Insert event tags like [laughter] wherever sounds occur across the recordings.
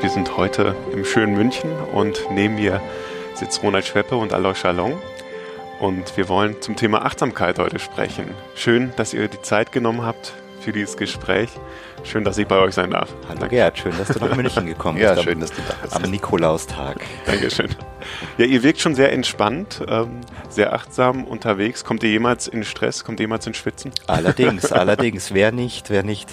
Wir sind heute im schönen München und neben mir sitzt Ronald Schweppe und Alois Chalon. Und wir wollen zum Thema Achtsamkeit heute sprechen. Schön, dass ihr die Zeit genommen habt für dieses Gespräch. Schön, dass ich bei euch sein darf. Hallo Danke. Gerd, schön, dass du nach München gekommen [laughs] bist. ja, schön, dass du da bist. Am Nikolaustag. Dankeschön. Ja, ihr wirkt schon sehr entspannt, ähm, sehr achtsam unterwegs. Kommt ihr jemals in Stress? Kommt ihr jemals in Schwitzen? Allerdings, [laughs] allerdings. Wer nicht, wer nicht.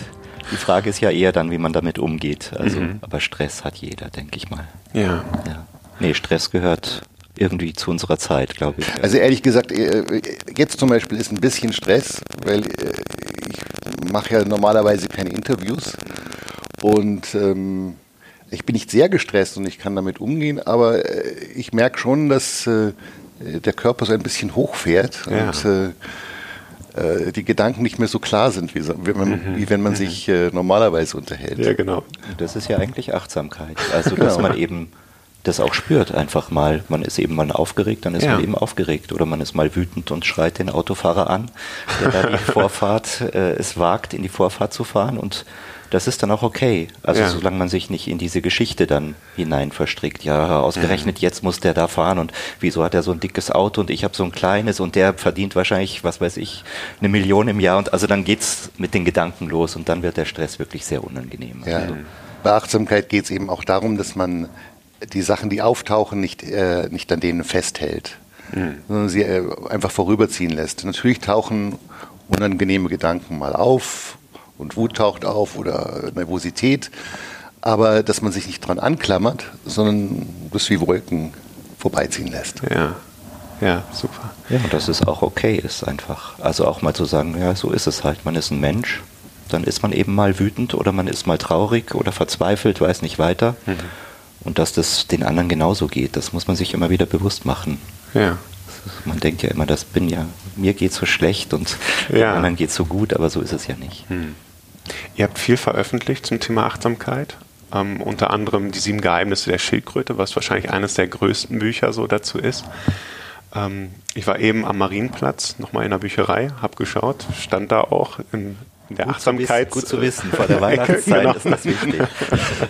Die Frage ist ja eher dann, wie man damit umgeht. Also, mhm. aber Stress hat jeder, denke ich mal. Ja. ja. Nee, Stress gehört irgendwie zu unserer Zeit, glaube ich. Also ehrlich gesagt, äh, jetzt zum Beispiel ist ein bisschen Stress, weil äh, ich mache ja normalerweise keine Interviews und ähm, ich bin nicht sehr gestresst und ich kann damit umgehen, aber äh, ich merke schon, dass äh, der Körper so ein bisschen hochfährt ja. und äh, äh, die Gedanken nicht mehr so klar sind, wie, wenn man, mhm. wie wenn man mhm. sich äh, normalerweise unterhält. Ja, genau. Das ist ja eigentlich Achtsamkeit. Also, dass genau. man eben das auch spürt, einfach mal. Man ist eben mal aufgeregt, dann ist ja. man eben aufgeregt. Oder man ist mal wütend und schreit den Autofahrer an, der da die [laughs] Vorfahrt äh, es wagt, in die Vorfahrt zu fahren. Und das ist dann auch okay. Also ja. solange man sich nicht in diese Geschichte dann hinein verstrickt. Ja, ausgerechnet jetzt muss der da fahren und wieso hat er so ein dickes Auto und ich habe so ein kleines und der verdient wahrscheinlich, was weiß ich, eine Million im Jahr. Und also dann geht's mit den Gedanken los und dann wird der Stress wirklich sehr unangenehm. Ja. Also, bei Achtsamkeit geht es eben auch darum, dass man die Sachen, die auftauchen, nicht, äh, nicht an denen festhält, mhm. sondern sie äh, einfach vorüberziehen lässt. Natürlich tauchen unangenehme Gedanken mal auf und Wut taucht auf oder Nervosität, aber dass man sich nicht dran anklammert, sondern das wie Wolken vorbeiziehen lässt. Ja. Ja, super. Ja, und dass es auch okay ist einfach. Also auch mal zu sagen, ja, so ist es halt. Man ist ein Mensch, dann ist man eben mal wütend oder man ist mal traurig oder verzweifelt, weiß nicht weiter. Mhm. Und dass das den anderen genauso geht, das muss man sich immer wieder bewusst machen. Ja. Man denkt ja immer, das bin ja, mir geht so schlecht und ja. anderen geht so gut, aber so ist es ja nicht. Hm. Ihr habt viel veröffentlicht zum Thema Achtsamkeit. Ähm, unter anderem die sieben Geheimnisse der Schildkröte, was wahrscheinlich eines der größten Bücher so dazu ist. Ähm, ich war eben am Marienplatz, nochmal in der Bücherei, habe geschaut, stand da auch in, in der gut Achtsamkeit. Zu wissen, gut zu wissen, vor der [laughs] Weihnachtszeit genau. ist das wichtig.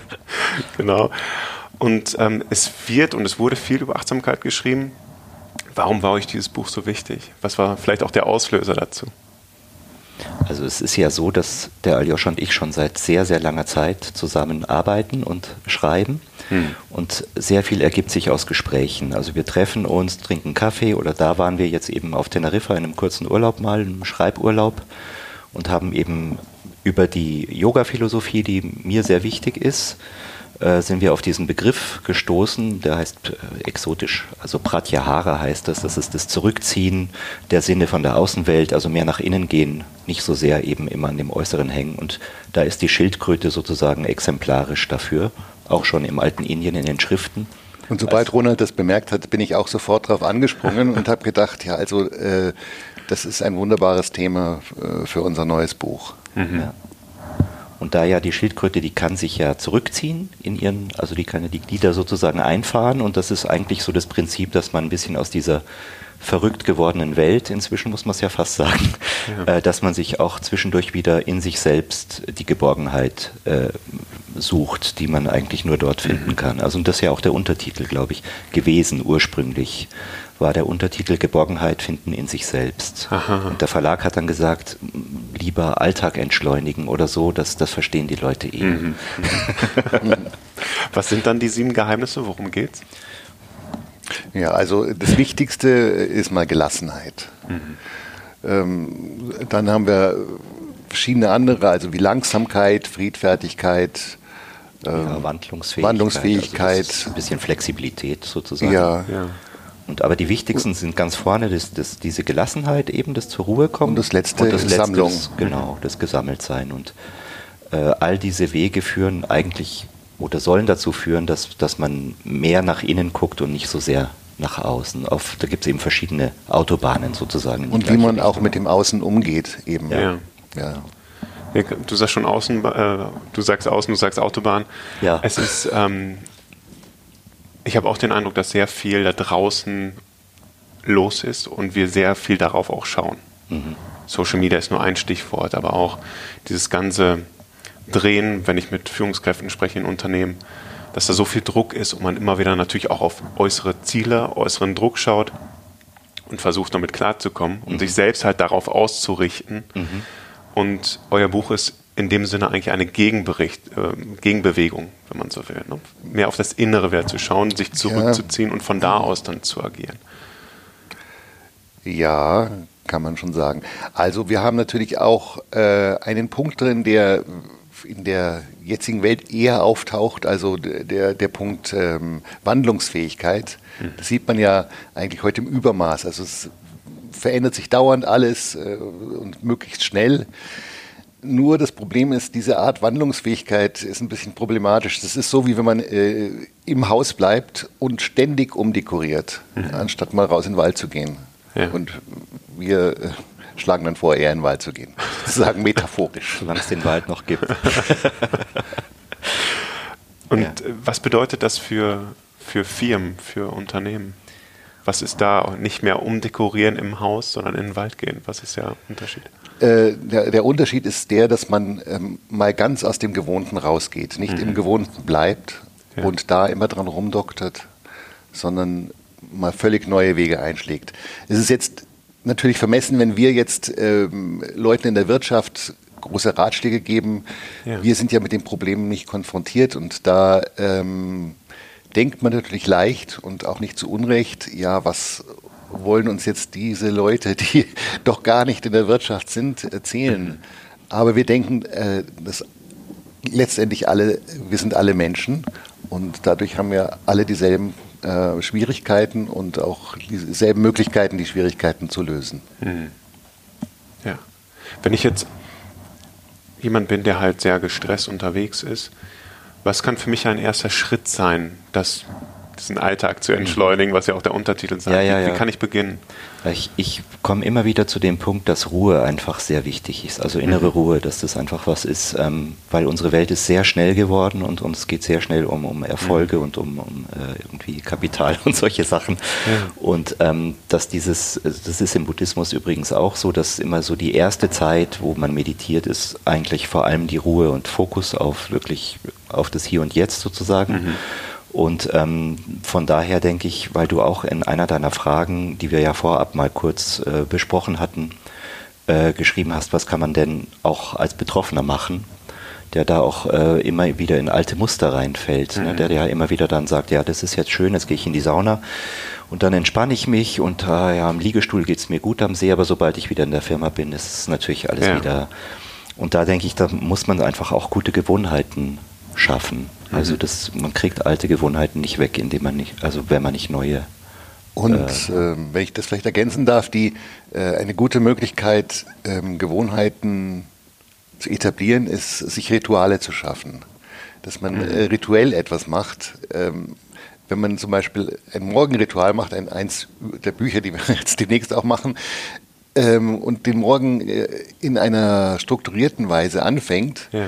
[laughs] genau. Und ähm, es wird und es wurde viel über Achtsamkeit geschrieben. Warum war euch dieses Buch so wichtig? Was war vielleicht auch der Auslöser dazu? Also es ist ja so, dass der Aljoscha und ich schon seit sehr, sehr langer Zeit zusammenarbeiten und schreiben. Hm. Und sehr viel ergibt sich aus Gesprächen. Also wir treffen uns, trinken Kaffee oder da waren wir jetzt eben auf Teneriffa in einem kurzen Urlaub mal, einem Schreiburlaub und haben eben über die Yoga-Philosophie, die mir sehr wichtig ist, äh, sind wir auf diesen Begriff gestoßen, der heißt äh, exotisch, also Pratyahara heißt das, das ist das Zurückziehen der Sinne von der Außenwelt, also mehr nach innen gehen, nicht so sehr eben immer an dem Äußeren hängen. Und da ist die Schildkröte sozusagen exemplarisch dafür, auch schon im alten Indien in den Schriften. Und sobald Ronald das bemerkt hat, bin ich auch sofort darauf angesprungen und habe gedacht, ja, also äh, das ist ein wunderbares Thema äh, für unser neues Buch. Mhm. Ja. Und da ja die Schildkröte, die kann sich ja zurückziehen in ihren, also die kann ja die Glieder sozusagen einfahren und das ist eigentlich so das Prinzip, dass man ein bisschen aus dieser verrückt gewordenen Welt, inzwischen muss man es ja fast sagen, ja. äh, dass man sich auch zwischendurch wieder in sich selbst die Geborgenheit äh, sucht, die man eigentlich nur dort finden mhm. kann. Also und das ist ja auch der Untertitel, glaube ich, gewesen ursprünglich war der Untertitel Geborgenheit finden in sich selbst. Aha. Und der Verlag hat dann gesagt, lieber Alltag entschleunigen oder so, das, das verstehen die Leute eh. Mhm. Was sind dann die sieben Geheimnisse? Worum geht's? Ja, also das Wichtigste ist mal Gelassenheit. Mhm. Ähm, dann haben wir verschiedene andere, also wie Langsamkeit, Friedfertigkeit, ähm, ja, Wandlungsfähigkeit, Wandlungsfähigkeit. Also ein bisschen Flexibilität sozusagen. Ja, ja. Und aber die wichtigsten sind ganz vorne das, das, diese Gelassenheit eben, das zur Ruhe kommen. Und das letzte, und das letzte Sammlung. Das, genau, das Gesammeltsein. Und äh, all diese Wege führen eigentlich oder sollen dazu führen, dass, dass man mehr nach innen guckt und nicht so sehr nach außen. Auf, da gibt es eben verschiedene Autobahnen sozusagen. Und wie man Richtung. auch mit dem Außen umgeht eben. Ja. ja. Du sagst schon Außen, äh, du sagst Außen, du sagst Autobahn. Ja. Es ist ähm, ich habe auch den Eindruck, dass sehr viel da draußen los ist und wir sehr viel darauf auch schauen. Mhm. Social Media ist nur ein Stichwort, aber auch dieses ganze Drehen, wenn ich mit Führungskräften spreche in Unternehmen, dass da so viel Druck ist und man immer wieder natürlich auch auf äußere Ziele, äußeren Druck schaut und versucht damit klarzukommen und mhm. sich selbst halt darauf auszurichten. Mhm. Und euer Buch ist in dem Sinne eigentlich eine Gegenbericht, äh, Gegenbewegung, wenn man so will. Ne? Mehr auf das Innere Wert zu schauen, sich zurückzuziehen ja. und von da aus dann zu agieren. Ja, kann man schon sagen. Also wir haben natürlich auch äh, einen Punkt drin, der in der jetzigen Welt eher auftaucht, also der, der Punkt ähm, Wandlungsfähigkeit. Mhm. Das sieht man ja eigentlich heute im Übermaß. Also es verändert sich dauernd alles äh, und möglichst schnell. Nur das Problem ist, diese Art Wandlungsfähigkeit ist ein bisschen problematisch. Das ist so, wie wenn man äh, im Haus bleibt und ständig umdekoriert, mhm. anstatt mal raus in den Wald zu gehen. Ja. Und wir äh, schlagen dann vor, eher in den Wald zu gehen. [laughs] Sozusagen metaphorisch. Solange es den Wald noch gibt. [laughs] Und ja. was bedeutet das für, für Firmen, für Unternehmen? Was ist da nicht mehr umdekorieren im Haus, sondern in den Wald gehen? Was ist der Unterschied? Äh, der, der, Unterschied ist der, dass man ähm, mal ganz aus dem Gewohnten rausgeht, nicht mhm. im Gewohnten bleibt ja. und da immer dran rumdoktert, sondern mal völlig neue Wege einschlägt. Es ist jetzt natürlich vermessen, wenn wir jetzt ähm, Leuten in der Wirtschaft große Ratschläge geben. Ja. Wir sind ja mit den Problemen nicht konfrontiert und da ähm, denkt man natürlich leicht und auch nicht zu Unrecht, ja, was wollen uns jetzt diese Leute, [laughs] die doch gar nicht in der Wirtschaft sind, erzählen. Aber wir denken, äh, dass letztendlich alle, wir sind alle Menschen und dadurch haben wir alle dieselben äh, Schwierigkeiten und auch dieselben Möglichkeiten, die Schwierigkeiten zu lösen. Mhm. Ja. Wenn ich jetzt jemand bin, der halt sehr gestresst unterwegs ist, was kann für mich ein erster Schritt sein, das diesen Alltag zu entschleunigen, was ja auch der Untertitel sagt. Ja, ja, wie, wie kann ich beginnen? Ich, ich komme immer wieder zu dem Punkt, dass Ruhe einfach sehr wichtig ist, also innere mhm. Ruhe, dass das einfach was ist, ähm, weil unsere Welt ist sehr schnell geworden und, und es geht sehr schnell um, um Erfolge mhm. und um, um äh, irgendwie Kapital [laughs] und solche Sachen. Ja. Und ähm, dass dieses, das ist im Buddhismus übrigens auch so, dass immer so die erste Zeit, wo man meditiert, ist eigentlich vor allem die Ruhe und Fokus auf wirklich auf das Hier und Jetzt sozusagen. Mhm. Und ähm, von daher denke ich, weil du auch in einer deiner Fragen, die wir ja vorab mal kurz äh, besprochen hatten, äh, geschrieben hast, was kann man denn auch als Betroffener machen, der da auch äh, immer wieder in alte Muster reinfällt, ne? mhm. ne? der ja immer wieder dann sagt, ja, das ist jetzt schön, jetzt gehe ich in die Sauna und dann entspanne ich mich und äh, ja, am Liegestuhl geht es mir gut am See, aber sobald ich wieder in der Firma bin, ist es natürlich alles ja. wieder. Und da denke ich, da muss man einfach auch gute Gewohnheiten schaffen. Also mhm. das, man kriegt alte Gewohnheiten nicht weg, indem man nicht, also wenn man nicht neue. Und äh, äh, wenn ich das vielleicht ergänzen darf, die äh, eine gute Möglichkeit, ähm, Gewohnheiten zu etablieren, ist, sich Rituale zu schaffen. Dass man mhm. Äh, rituell etwas macht. Ähm, wenn man zum Beispiel ein Morgenritual macht, ein, eins der Bücher, die wir [laughs] jetzt demnächst auch machen, ähm, und den Morgen äh, in einer strukturierten Weise anfängt, ja.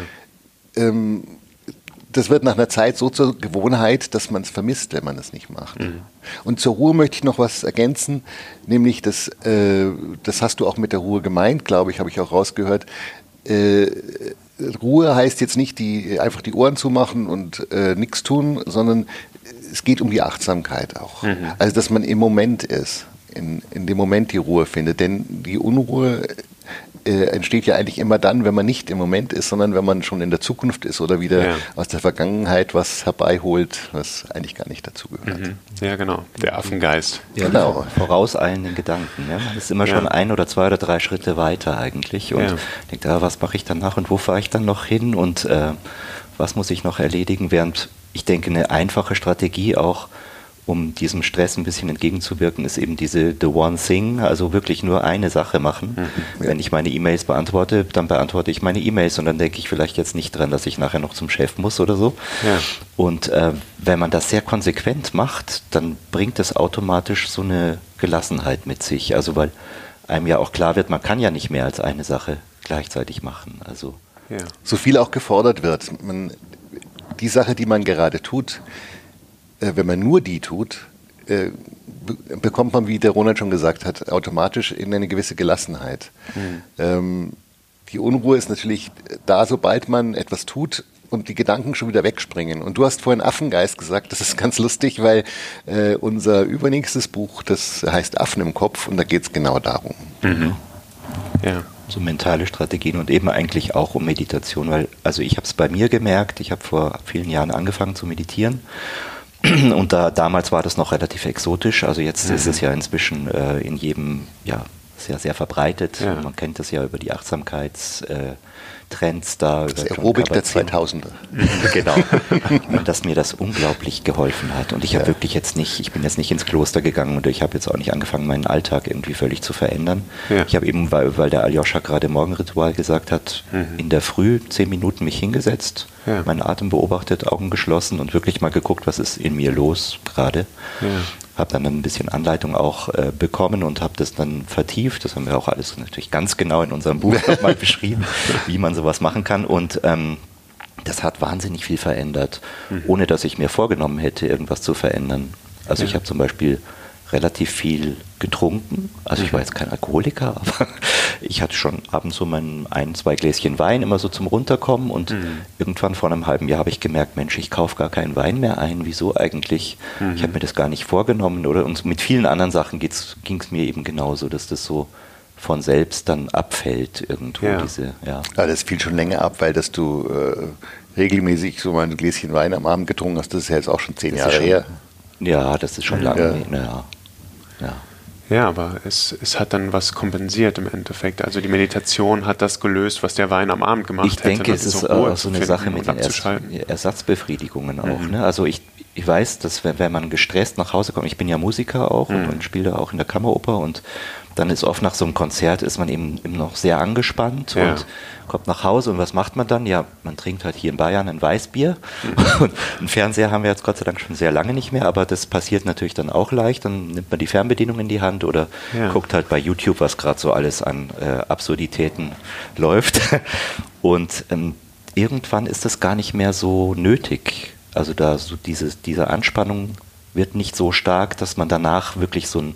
Das wird nach einer Zeit so zur Gewohnheit, dass man es vermisst, wenn man es nicht macht. Mhm. Und zur Ruhe möchte ich noch was ergänzen, nämlich das, äh, das hast du auch mit der Ruhe gemeint, glaube ich, habe ich auch rausgehört. Äh, Ruhe heißt jetzt nicht die, einfach die Ohren zumachen und äh, nichts tun, sondern es geht um die Achtsamkeit auch. Mhm. Also, dass man im Moment ist, in, in dem Moment die Ruhe findet. Denn die Unruhe äh, entsteht ja eigentlich immer dann, wenn man nicht im Moment ist, sondern wenn man schon in der Zukunft ist oder wieder ja. aus der Vergangenheit was herbeiholt, was eigentlich gar nicht dazugehört. Mhm. Ja, genau. Der Affengeist. Ja, genau. Vorauseilenden Gedanken. Ja? Man ist immer ja. schon ein oder zwei oder drei Schritte weiter eigentlich und ja. denkt, ah, was mache ich danach und wo fahre ich dann noch hin und äh, was muss ich noch erledigen, während ich denke, eine einfache Strategie auch um diesem Stress ein bisschen entgegenzuwirken, ist eben diese The One Thing, also wirklich nur eine Sache machen. Mhm. Wenn ich meine E-Mails beantworte, dann beantworte ich meine E-Mails und dann denke ich vielleicht jetzt nicht dran, dass ich nachher noch zum Chef muss oder so. Ja. Und äh, wenn man das sehr konsequent macht, dann bringt das automatisch so eine Gelassenheit mit sich. Also weil einem ja auch klar wird, man kann ja nicht mehr als eine Sache gleichzeitig machen. Also ja. so viel auch gefordert wird. Man, die Sache, die man gerade tut, äh, wenn man nur die tut, äh, bekommt man, wie der Ronald schon gesagt hat, automatisch in eine gewisse Gelassenheit. Mhm. Ähm, die Unruhe ist natürlich da, sobald man etwas tut und die Gedanken schon wieder wegspringen. Und du hast vorhin Affengeist gesagt, das ist ganz lustig, weil äh, unser übernächstes Buch, das heißt Affen im Kopf und da geht es genau darum. Mhm. Ja. So mentale Strategien und eben eigentlich auch um Meditation, weil, also ich habe es bei mir gemerkt, ich habe vor vielen Jahren angefangen zu meditieren [clears throat] und da, damals war das noch relativ exotisch, also jetzt mhm. ist es ja inzwischen äh, in jedem, ja, sehr, sehr verbreitet. Ja. Man kennt das ja über die Achtsamkeits- äh, Trends da. Das Aerobik der 2000er. [laughs] genau. [laughs] und dass mir das unglaublich geholfen hat. Und ich habe ja. wirklich jetzt nicht, ich bin jetzt nicht ins Kloster gegangen und ich habe jetzt auch nicht angefangen, meinen Alltag irgendwie völlig zu verändern. Ja. Ich habe eben, weil, weil der Aljoscha gerade Morgenritual gesagt hat, mhm. in der Früh zehn Minuten mich hingesetzt, ja. meinen Atem beobachtet, Augen geschlossen und wirklich mal geguckt, was ist in mir los gerade habe dann ein bisschen Anleitung auch äh, bekommen und habe das dann vertieft. Das haben wir auch alles natürlich ganz genau in unserem Buch nochmal [laughs] beschrieben, wie man sowas machen kann. Und ähm, das hat wahnsinnig viel verändert, mhm. ohne dass ich mir vorgenommen hätte, irgendwas zu verändern. Also ja. ich habe zum Beispiel relativ viel getrunken. Also ich war jetzt kein Alkoholiker, [laughs] aber ich hatte schon abends so mein ein, zwei Gläschen Wein immer so zum Runterkommen und mhm. irgendwann vor einem halben Jahr habe ich gemerkt, Mensch, ich kaufe gar keinen Wein mehr ein. Wieso eigentlich? Mhm. Ich habe mir das gar nicht vorgenommen oder und mit vielen anderen Sachen ging es mir eben genauso, dass das so von selbst dann abfällt irgendwo ja. diese ja. ja das fiel schon länger ab weil dass du äh, regelmäßig so mal ein Gläschen Wein am Abend getrunken hast das ist ja jetzt auch schon zehn das Jahre schon, her ja das ist schon lange ja. ja. Ja. Ja, aber es, es hat dann was kompensiert im Endeffekt. Also die Meditation hat das gelöst, was der Wein am Abend gemacht ich hätte. Ich denke, es ist so, auch so eine Sache mit den Ersatzbefriedigungen auch. Mhm. Ne? Also ich, ich weiß, dass wenn, wenn man gestresst nach Hause kommt, ich bin ja Musiker auch mhm. und, und spiele auch in der Kammeroper und dann ist oft nach so einem Konzert ist man eben, eben noch sehr angespannt ja. und kommt nach Hause und was macht man dann? Ja, man trinkt halt hier in Bayern ein Weißbier mhm. [laughs] und einen Fernseher haben wir jetzt Gott sei Dank schon sehr lange nicht mehr, aber das passiert natürlich dann auch leicht. Dann nimmt man die Fernbedienung in die Hand oder ja. guckt halt bei YouTube, was gerade so alles an äh, Absurditäten [laughs] läuft und ähm, irgendwann ist das gar nicht mehr so nötig. Also da so diese, diese Anspannung wird nicht so stark, dass man danach wirklich so ein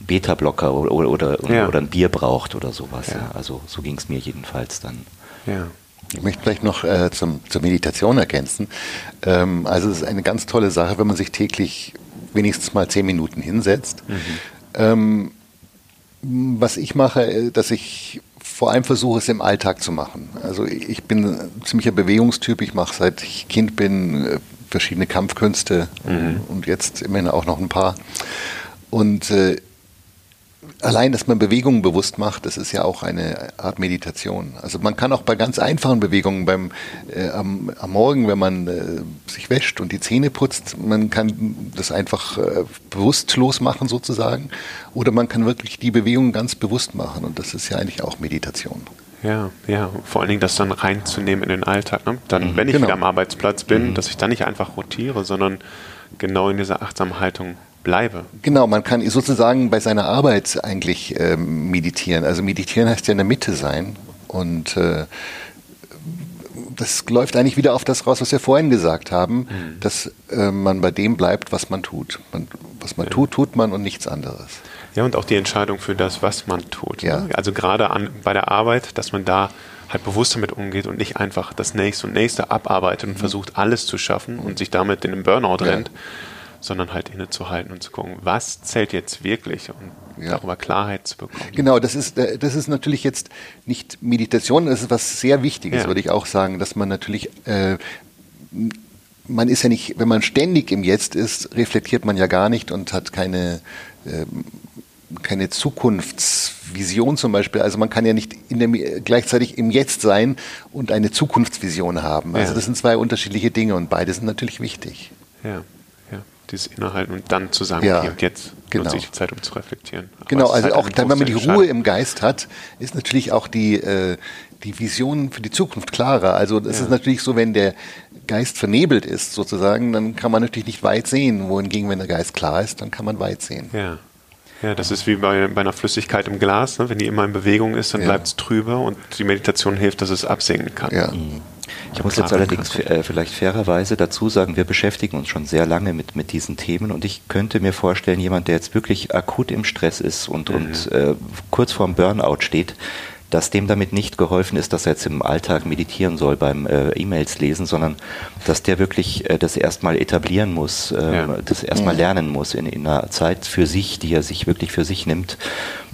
Beta-Blocker oder, oder, ja. oder, ein Bier braucht oder sowas. Ja. Also so ging es mir jedenfalls dann. Ja. Ich möchte vielleicht noch äh, zum, zur Meditation ergänzen. Ähm, also es ist eine ganz tolle Sache, wenn man sich täglich wenigstens mal zehn Minuten hinsetzt. Mhm. Ähm, was ich mache, äh, dass ich vor allem versuche, es im Alltag zu machen. Also ich bin ein ziemlicher Bewegungstyp. Ich mache seit ich Kind bin äh, verschiedene Kampfkünste mhm. und jetzt immerhin auch noch ein paar. Und äh, allein, dass man Bewegungen bewusst macht, das ist ja auch eine Art Meditation. Also man kann auch bei ganz einfachen Bewegungen beim äh, am, am, Morgen, wenn man äh, sich wäscht und die Zähne putzt, man kann das einfach äh, bewusstlos machen sozusagen, oder man kann wirklich die Bewegungen ganz bewusst machen und das ist ja eigentlich auch Meditation. Ja, ja, vor allen Dingen das dann reinzunehmen in den Alltag. Ne? Dann, mhm, wenn ich genau. wieder am Arbeitsplatz bin, mhm. dass ich dann nicht einfach rotiere, sondern genau in dieser achtsamen Haltung bleibe. Genau, man kann sozusagen bei seiner Arbeit eigentlich äh, meditieren. Also meditieren heißt ja in der Mitte sein und äh, das läuft eigentlich wieder auf das raus, was wir vorhin gesagt haben, mhm. dass äh, man bei dem bleibt, was man tut. Man, was man ja. tut, tut man und nichts anderes. Ja, und auch die Entscheidung für das, was man tut. Ja. Ne? Also gerade an, bei der Arbeit, dass man da halt bewusst damit umgeht und nicht einfach das nächste und nächste abarbeitet und mhm. versucht, alles zu schaffen und sich damit in den Burnout ja. rennt, sondern halt innezuhalten und zu gucken, was zählt jetzt wirklich und ja. darüber Klarheit zu bekommen. Genau, das ist, äh, das ist natürlich jetzt nicht Meditation, das ist was sehr Wichtiges, ja. würde ich auch sagen, dass man natürlich, äh, man ist ja nicht, wenn man ständig im Jetzt ist, reflektiert man ja gar nicht und hat keine, äh, keine Zukunftsvision zum Beispiel. Also man kann ja nicht dem, gleichzeitig im Jetzt sein und eine Zukunftsvision haben. Also ja. das sind zwei unterschiedliche Dinge und beide sind natürlich wichtig. Ja dieses Innehalten und dann zu sagen, ja, okay, und jetzt genau. nutze ich die Zeit, um zu reflektieren. Aber genau, also halt auch dann, wenn man die Ruhe im Geist hat, ist natürlich auch die, äh, die Vision für die Zukunft klarer. Also es ja. ist natürlich so, wenn der Geist vernebelt ist sozusagen, dann kann man natürlich nicht weit sehen. Wohingegen, wenn der Geist klar ist, dann kann man weit sehen. Ja. Ja, das ist wie bei, bei einer Flüssigkeit im Glas. Ne? Wenn die immer in Bewegung ist, dann ja. bleibt es trüber und die Meditation hilft, dass es absinken kann. Ja. Mhm. Ich muss jetzt allerdings äh, vielleicht fairerweise dazu sagen, wir beschäftigen uns schon sehr lange mit, mit diesen Themen und ich könnte mir vorstellen, jemand, der jetzt wirklich akut im Stress ist und, mhm. und äh, kurz vorm Burnout steht, dass dem damit nicht geholfen ist, dass er jetzt im Alltag meditieren soll beim äh, E-Mails lesen, sondern dass der wirklich äh, das erstmal etablieren muss, äh, ja. das erstmal lernen muss in, in einer Zeit für sich, die er sich wirklich für sich nimmt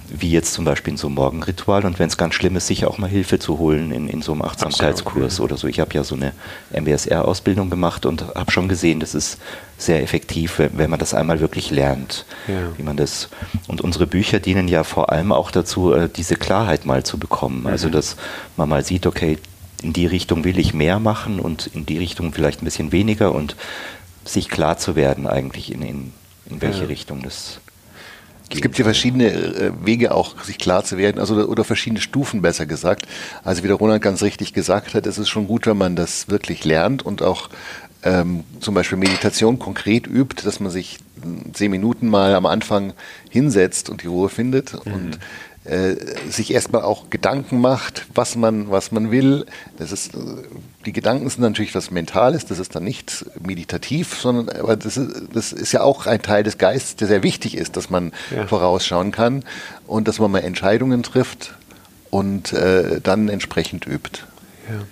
wie jetzt zum Beispiel in so einem Morgenritual und wenn es ganz schlimm ist, sich auch mal Hilfe zu holen in, in so einem Achtsamkeitskurs Absolut, oder so. Ich habe ja so eine MBSR-Ausbildung gemacht und habe schon gesehen, das ist sehr effektiv, wenn man das einmal wirklich lernt, ja. wie man das. Und unsere Bücher dienen ja vor allem auch dazu, äh, diese Klarheit mal zu bekommen. Also, mhm. Also dass man mal sieht, okay, in die Richtung will ich mehr machen und in die Richtung vielleicht ein bisschen weniger und sich klar zu werden eigentlich in, in, in welche ja. Richtung das es gibt ja verschiedene äh, Wege auch, sich klar zu werden, also oder verschiedene Stufen besser gesagt. Also wie der Ronald ganz richtig gesagt hat, es ist schon gut, wenn man das wirklich lernt und auch ähm, zum Beispiel Meditation konkret übt, dass man sich zehn Minuten mal am Anfang hinsetzt und die Ruhe findet mhm. und äh, sich erstmal auch Gedanken macht, was man, was man will. Das ist, die Gedanken sind natürlich was Mentales, das ist dann nicht meditativ, sondern aber das ist, das ist ja auch ein Teil des Geistes, der sehr wichtig ist, dass man ja. vorausschauen kann und dass man mal Entscheidungen trifft und äh, dann entsprechend übt. Ja.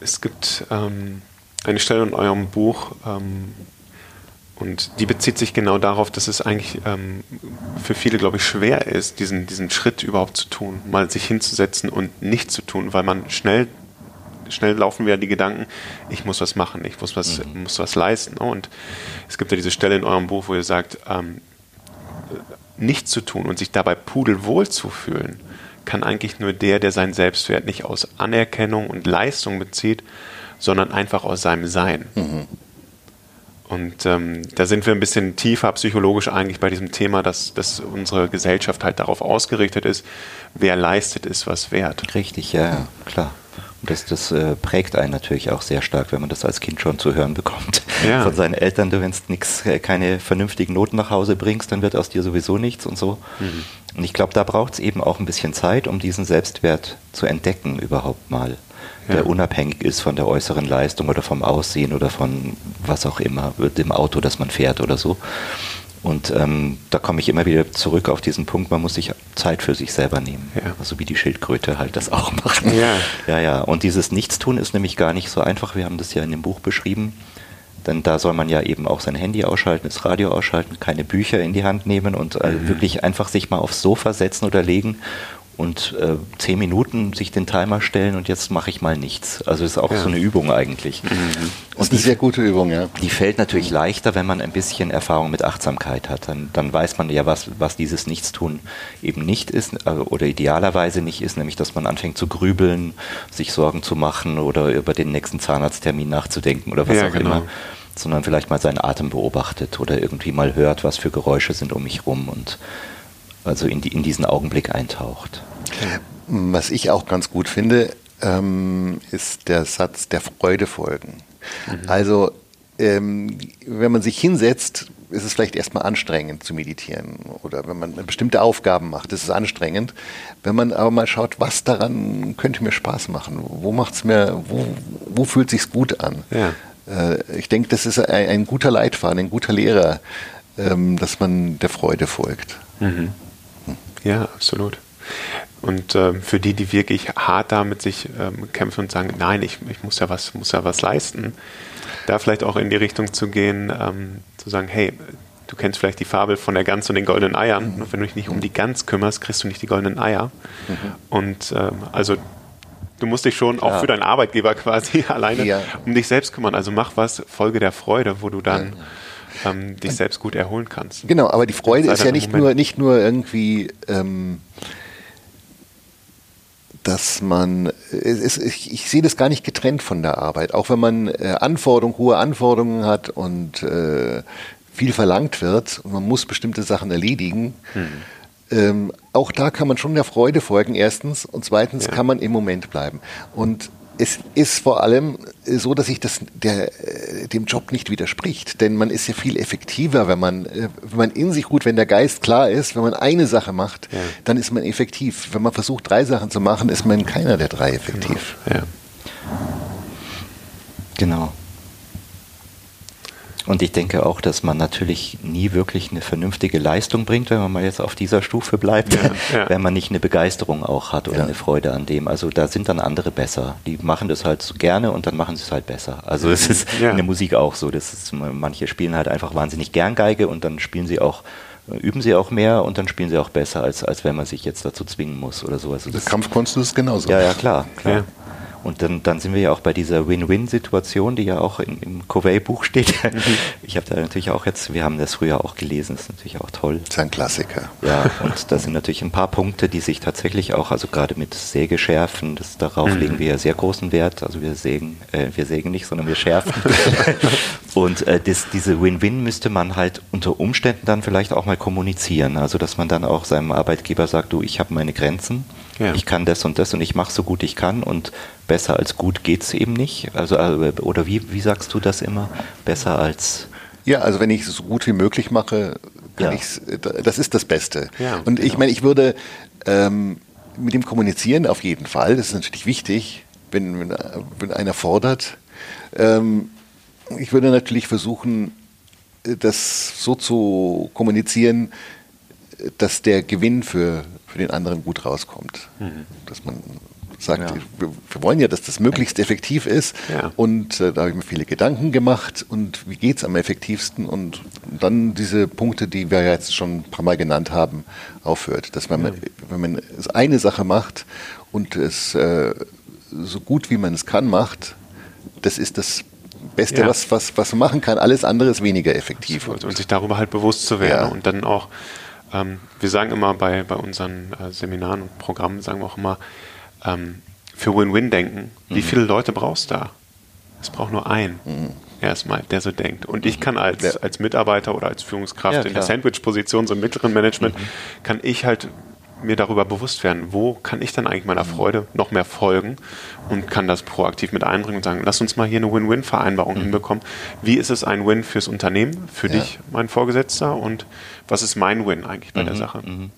Es gibt ähm, eine Stelle in eurem Buch, ähm, und die bezieht sich genau darauf, dass es eigentlich ähm, für viele, glaube ich, schwer ist, diesen, diesen Schritt überhaupt zu tun, mal sich hinzusetzen und nichts zu tun, weil man schnell, schnell laufen wieder die Gedanken, ich muss was machen, ich muss was, mhm. muss was leisten. Und es gibt ja diese Stelle in eurem Buch, wo ihr sagt, ähm, nichts zu tun und sich dabei pudelwohl zu fühlen, kann eigentlich nur der, der seinen Selbstwert nicht aus Anerkennung und Leistung bezieht, sondern einfach aus seinem Sein. Mhm. Und ähm, da sind wir ein bisschen tiefer psychologisch eigentlich bei diesem Thema, dass, dass unsere Gesellschaft halt darauf ausgerichtet ist, wer leistet, ist was wert. Richtig, ja, klar. Und das, das äh, prägt einen natürlich auch sehr stark, wenn man das als Kind schon zu hören bekommt ja. von seinen Eltern. Du, wenn nichts, äh, keine vernünftigen Noten nach Hause bringst, dann wird aus dir sowieso nichts und so. Mhm. Und ich glaube, da braucht es eben auch ein bisschen Zeit, um diesen Selbstwert zu entdecken überhaupt mal der ja. unabhängig ist von der äußeren Leistung oder vom Aussehen oder von was auch immer, dem Auto, das man fährt oder so. Und ähm, da komme ich immer wieder zurück auf diesen Punkt, man muss sich Zeit für sich selber nehmen. Ja. Also wie die Schildkröte halt das auch [laughs] macht. Ja. ja, ja. Und dieses Nichtstun ist nämlich gar nicht so einfach. Wir haben das ja in dem Buch beschrieben. Denn da soll man ja eben auch sein Handy ausschalten, das Radio ausschalten, keine Bücher in die Hand nehmen und äh, mhm. wirklich einfach sich mal aufs Sofa setzen oder legen und äh, zehn Minuten sich den Timer stellen und jetzt mache ich mal nichts. Also ist auch ja. so eine Übung eigentlich. Mhm. Das ist eine sehr gute Übung, ja. Die fällt natürlich leichter, wenn man ein bisschen Erfahrung mit Achtsamkeit hat. Dann, dann weiß man ja, was, was dieses Nichtstun eben nicht ist also, oder idealerweise nicht ist, nämlich dass man anfängt zu grübeln, sich Sorgen zu machen oder über den nächsten Zahnarzttermin nachzudenken oder was ja, auch genau. immer sondern vielleicht mal seinen Atem beobachtet oder irgendwie mal hört, was für Geräusche sind um mich rum und also in, die, in diesen Augenblick eintaucht. Was ich auch ganz gut finde, ähm, ist der Satz der Freude folgen. Mhm. Also ähm, wenn man sich hinsetzt, ist es vielleicht erstmal anstrengend zu meditieren oder wenn man bestimmte Aufgaben macht, ist es anstrengend. Wenn man aber mal schaut, was daran könnte mir Spaß machen, wo macht's mir, wo, wo fühlt sich's gut an? Ja. Äh, ich denke, das ist ein, ein, guter Leitfaden, ein guter Lehrer, ähm, dass man der Freude folgt. Mhm. Ja, absolut. Und äh, für die, die wirklich hart damit sich ähm, kämpfen und sagen, nein, ich, ich muss ja was, muss ja was leisten, da vielleicht auch in die Richtung zu gehen, ähm, zu sagen, hey, du kennst vielleicht die Fabel von der Gans und den goldenen Eiern. Mhm. Und wenn du dich nicht um die Gans kümmerst, kriegst du nicht die goldenen Eier. Mhm. Und ähm, also du musst dich schon auch ja. für deinen Arbeitgeber [laughs] quasi alleine ja. um dich selbst kümmern. Also mach was, Folge der Freude, wo du dann ja ähm, dich selbst gut erholen kannst. Genau, aber die Freude ist ja nicht nur, nicht nur irgendwie, ähm, dass man, ist, ich, ich, sehe das gar nicht getrennt von der Arbeit, auch wenn man äh, Anforderungen, hohe Anforderungen hat und äh, viel verlangt wird und man muss bestimmte Sachen erledigen. Hm. Ähm, auch da kann man schon der Freude folgen, erstens. Und zweitens ja. kann man im Moment bleiben. Und es ist vor allem so, dass sich das der, äh, dem Job nicht widerspricht. Denn man ist ja viel effektiver, wenn man, äh, wenn man in sich gut, wenn der Geist klar ist, wenn man eine Sache macht, ja. dann ist man effektiv. Wenn man versucht, drei Sachen zu machen, ist man keiner der drei effektiv. Genau. Ja. Genau. Und ich denke auch, dass man natürlich nie wirklich eine vernünftige Leistung bringt, wenn man mal jetzt auf dieser Stufe bleibt, ja, [laughs] ja. wenn man nicht eine Begeisterung auch hat oder ja. eine Freude an dem. Also da sind dann andere besser. Die machen das halt gerne und dann machen sie es halt besser. Also es ist in der Musik auch so. Das ist, manche spielen halt einfach wahnsinnig gern Geige und dann spielen sie auch üben sie auch mehr und dann spielen sie auch besser, als, als wenn man sich jetzt dazu zwingen muss oder so. Also das Kampfkunst ist genauso. Ja, ja, klar. klar. Und dann, dann sind wir ja auch bei dieser Win-Win-Situation, die ja auch in, im Covey-Buch steht. [laughs] Mhm. Ich habe da natürlich auch jetzt, wir haben das früher auch gelesen, das ist natürlich auch toll. Das ist ein Klassiker. Ja, und da sind natürlich ein paar Punkte, die sich tatsächlich auch, also gerade mit Sägeschärfen, das, darauf mhm. legen wir ja sehr großen Wert. Also wir sägen, äh, wir sägen nicht, sondern wir schärfen. [laughs] und äh, das, diese Win-Win müsste man halt unter Umständen dann vielleicht auch mal kommunizieren. Also dass man dann auch seinem Arbeitgeber sagt, du, ich habe meine Grenzen ja. Ich kann das und das und ich mache so gut ich kann und besser als gut geht es eben nicht. Also äh, oder wie, wie sagst du das immer? Besser als ja, also wenn ich es so gut wie möglich mache, kann ja. ich's, das ist das Beste. Ja, und genau. ich meine, ich würde ähm, mit dem kommunizieren auf jeden Fall. Das ist natürlich wichtig, wenn, wenn, wenn einer fordert. Ähm, ich würde natürlich versuchen, das so zu kommunizieren, dass der Gewinn für, für den anderen gut rauskommt. Mhm. Dass man sagt, ja. wir, wollen ja, dass das möglichst effektiv ist. Ja. Und äh, da habe ich mir viele Gedanken gemacht und wie geht es am effektivsten und dann diese Punkte, die wir jetzt schon ein paar Mal genannt haben, aufhört. Dass man, ja. wenn man eine Sache macht und es äh, so gut wie man es kann macht, das ist das Beste, was, was, was man machen kann. Alles andere ist weniger effektiv. Und, und sich darüber halt bewusst zu werden und dann auch ähm, wir sagen immer bei, bei unseren äh, Seminaren und Programmen, sagen wir auch immer, ähm, für Win-Win denken, mhm. wie viele Leute brauchst du da? Es braucht nur einen. Mhm. Erstmal, der so denkt. Und ich kann als, ja. als Mitarbeiter oder als Führungskraft ja, in der Sandwich-Position, so im mittleren Management, mhm. kann ich halt mir darüber bewusst werden, wo kann ich dann eigentlich meiner mhm. Freude noch mehr folgen und kann das proaktiv mit einbringen und sagen, lass uns mal hier eine Win-Win-Vereinbarung mhm. hinbekommen. Wie ist es ein Win fürs Unternehmen, für ja. dich, mein Vorgesetzter und was ist mein Win eigentlich bei mhm. der Sache? Mhm.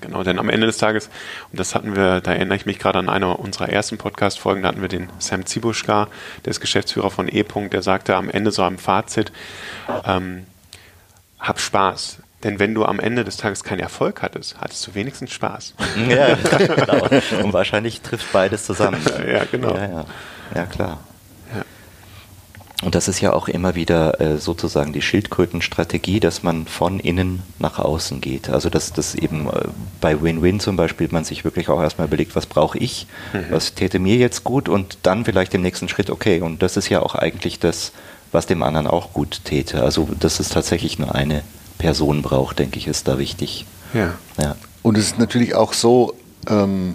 Genau, denn am Ende des Tages, und das hatten wir, da erinnere ich mich gerade an eine unserer ersten Podcast-Folgen, da hatten wir den Sam Zibuschka, der ist Geschäftsführer von E. der sagte am Ende so am Fazit, ähm, hab Spaß denn wenn du am Ende des Tages keinen Erfolg hattest, hattest du wenigstens Spaß. Ja, [laughs] genau. Und wahrscheinlich trifft beides zusammen. [laughs] Ja, genau. Ja, ja. ja klar. Und das ist ja auch immer wieder äh, sozusagen die Schildkrötenstrategie, dass man von innen nach außen geht. Also dass das eben äh, bei Win-Win zum Beispiel man sich wirklich auch erstmal überlegt, was brauche ich, mhm. was täte mir jetzt gut und dann vielleicht im nächsten Schritt, okay, und das ist ja auch eigentlich das, was dem anderen auch gut täte. Also das ist tatsächlich nur eine Person braucht, denke ich, ist da wichtig. Ja. ja. Und es ist natürlich auch so, ähm,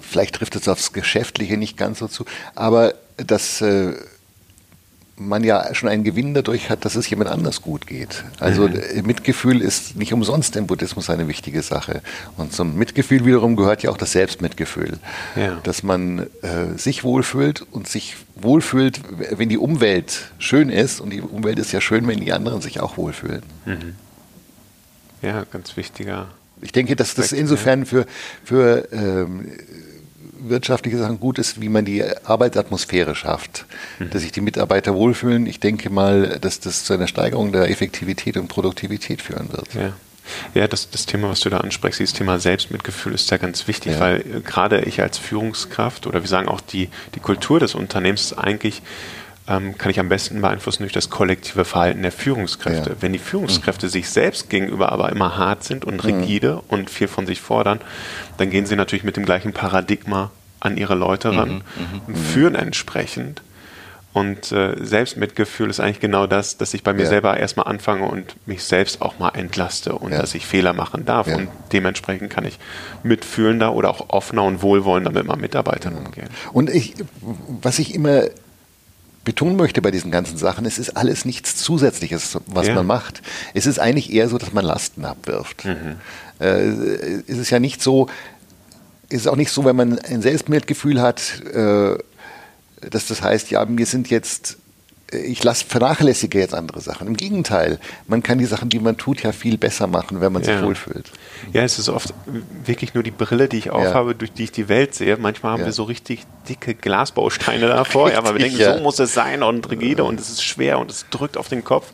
vielleicht trifft es aufs Geschäftliche nicht ganz so zu, aber dass äh, man ja schon einen Gewinn dadurch hat, dass es jemand anders gut geht. Also mhm. Mitgefühl ist nicht umsonst im Buddhismus eine wichtige Sache. Und zum Mitgefühl wiederum gehört ja auch das Selbstmitgefühl. Ja. Dass man äh, sich wohlfühlt und sich wohlfühlt, wenn die Umwelt schön ist. Und die Umwelt ist ja schön, wenn die anderen sich auch wohlfühlen. Mhm. Ja, ganz wichtiger. Ich denke, dass das insofern für, für ähm, wirtschaftliche Sachen gut ist, wie man die Arbeitsatmosphäre schafft, mhm. dass sich die Mitarbeiter wohlfühlen. Ich denke mal, dass das zu einer Steigerung der Effektivität und Produktivität führen wird. Ja. Ja, das, das Thema, was du da ansprichst, dieses Thema Selbstmitgefühl ist ja ganz wichtig, ja. weil äh, gerade ich als Führungskraft oder wir sagen auch die, die Kultur des Unternehmens ist eigentlich ähm, kann ich am besten beeinflussen durch das kollektive Verhalten der Führungskräfte. Ja. Wenn die Führungskräfte mhm. sich selbst gegenüber aber immer hart sind und mhm. rigide mhm. und viel von sich fordern, dann gehen sie natürlich mit dem gleichen Paradigma an ihre Leute ran mhm. mhm. und führen entsprechend. Und äh, Selbstmitgefühl ist eigentlich genau das, dass ich bei mir ja. selber erstmal anfange und mich selbst auch mal entlaste und ja. dass ich Fehler machen darf. Ja. Und dementsprechend kann ich mitfühlender oder auch offener und wohlwollender mit meinen Mitarbeitern umgehen. Und ich, was ich immer betonen möchte bei diesen ganzen Sachen, es ist alles nichts Zusätzliches, was ja. man macht. Es ist eigentlich eher so, dass man Lasten abwirft. Mhm. Äh, es ist ja nicht so, es ist auch nicht so, wenn man ein Selbstmitgefühl hat, äh, dass das heißt, ja, wir sind jetzt ich lasse, vernachlässige jetzt andere Sachen. Im Gegenteil, man kann die Sachen, die man tut, ja viel besser machen, wenn man sich Ja. wohlfühlt. Ja, es ist oft wirklich nur die Brille, die ich aufhabe, durch die ich die Welt sehe. Manchmal haben Ja. wir so richtig dicke Glasbausteine davor, ja, weil wir Richtig, denken, ja. so muss es sein und rigide und es ist schwer und es drückt auf den Kopf.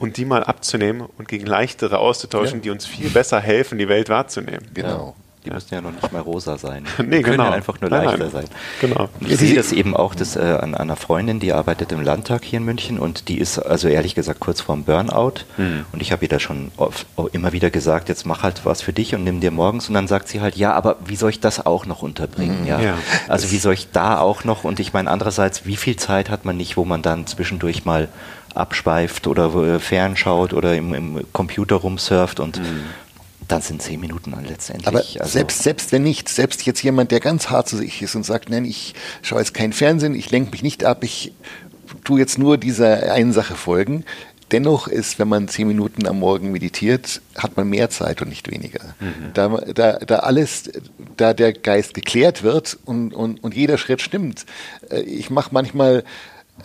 Und die mal abzunehmen und gegen leichtere auszutauschen, Ja. die uns viel besser helfen, die Welt wahrzunehmen. Genau. Die müssen ja noch nicht mal rosa sein. [laughs] Nee, Die können genau. ja einfach nur Nein, leichter nein. sein. Genau. Und Ja, Ich sehe das eben auch das, äh, an einer Freundin, die arbeitet im Landtag hier in München und die ist also ehrlich gesagt kurz vorm Burnout. Hm. Und ich habe ihr da schon oft, auch immer wieder gesagt, jetzt mach halt was für dich und nimm dir morgens. Und dann sagt sie halt, ja, aber wie soll ich das auch noch unterbringen? Ja. Hm. Ja. Also wie soll ich da auch noch? Und ich meine, andererseits, wie viel Zeit hat man nicht, wo man dann zwischendurch mal abschweift oder äh, fernschaut oder im, im Computer rumsurft und dann sind zehn Minuten dann letztendlich. Aber also- selbst, selbst wenn nicht, selbst jetzt jemand, der ganz hart zu sich ist und sagt, nein, ich schaue jetzt keinen Fernsehen, ich lenke mich nicht ab, ich tue jetzt nur dieser einen Sache folgen. Dennoch ist, wenn man zehn Minuten am Morgen meditiert, hat man mehr Zeit und nicht weniger. Da, da, da alles, da der Geist geklärt wird und, und, und jeder Schritt stimmt. Äh, Ich mache manchmal